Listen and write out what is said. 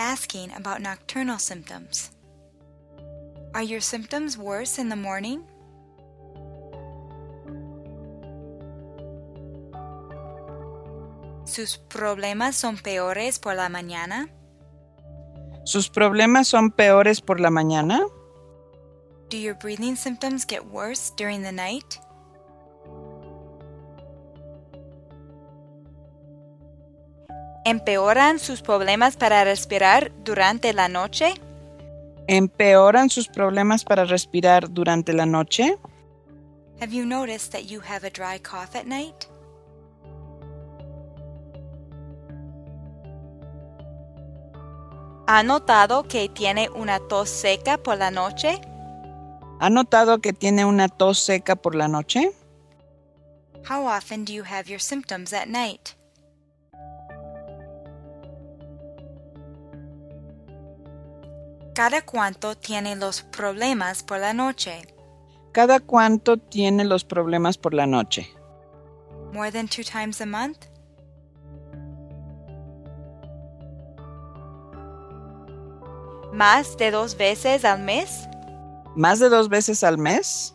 asking about nocturnal symptoms. Are your symptoms worse in the morning? ¿Sus problemas son peores por la mañana? ¿Sus problemas son peores por la mañana? Do your breathing symptoms get worse during the night? ¿Empeoran sus problemas para respirar durante la noche? ¿Empeoran sus problemas para respirar durante la noche? Have you noticed that you have a dry cough at night? ¿Ha notado que tiene una tos seca por la noche? ¿Ha notado que tiene una tos seca por la noche? How often do you have your symptoms at night? ¿Cada cuánto tiene los problemas por la noche? ¿Cada cuánto tiene los problemas por la noche? More than two times a month? ¿Más de dos veces al mes? ¿Más de dos veces al mes?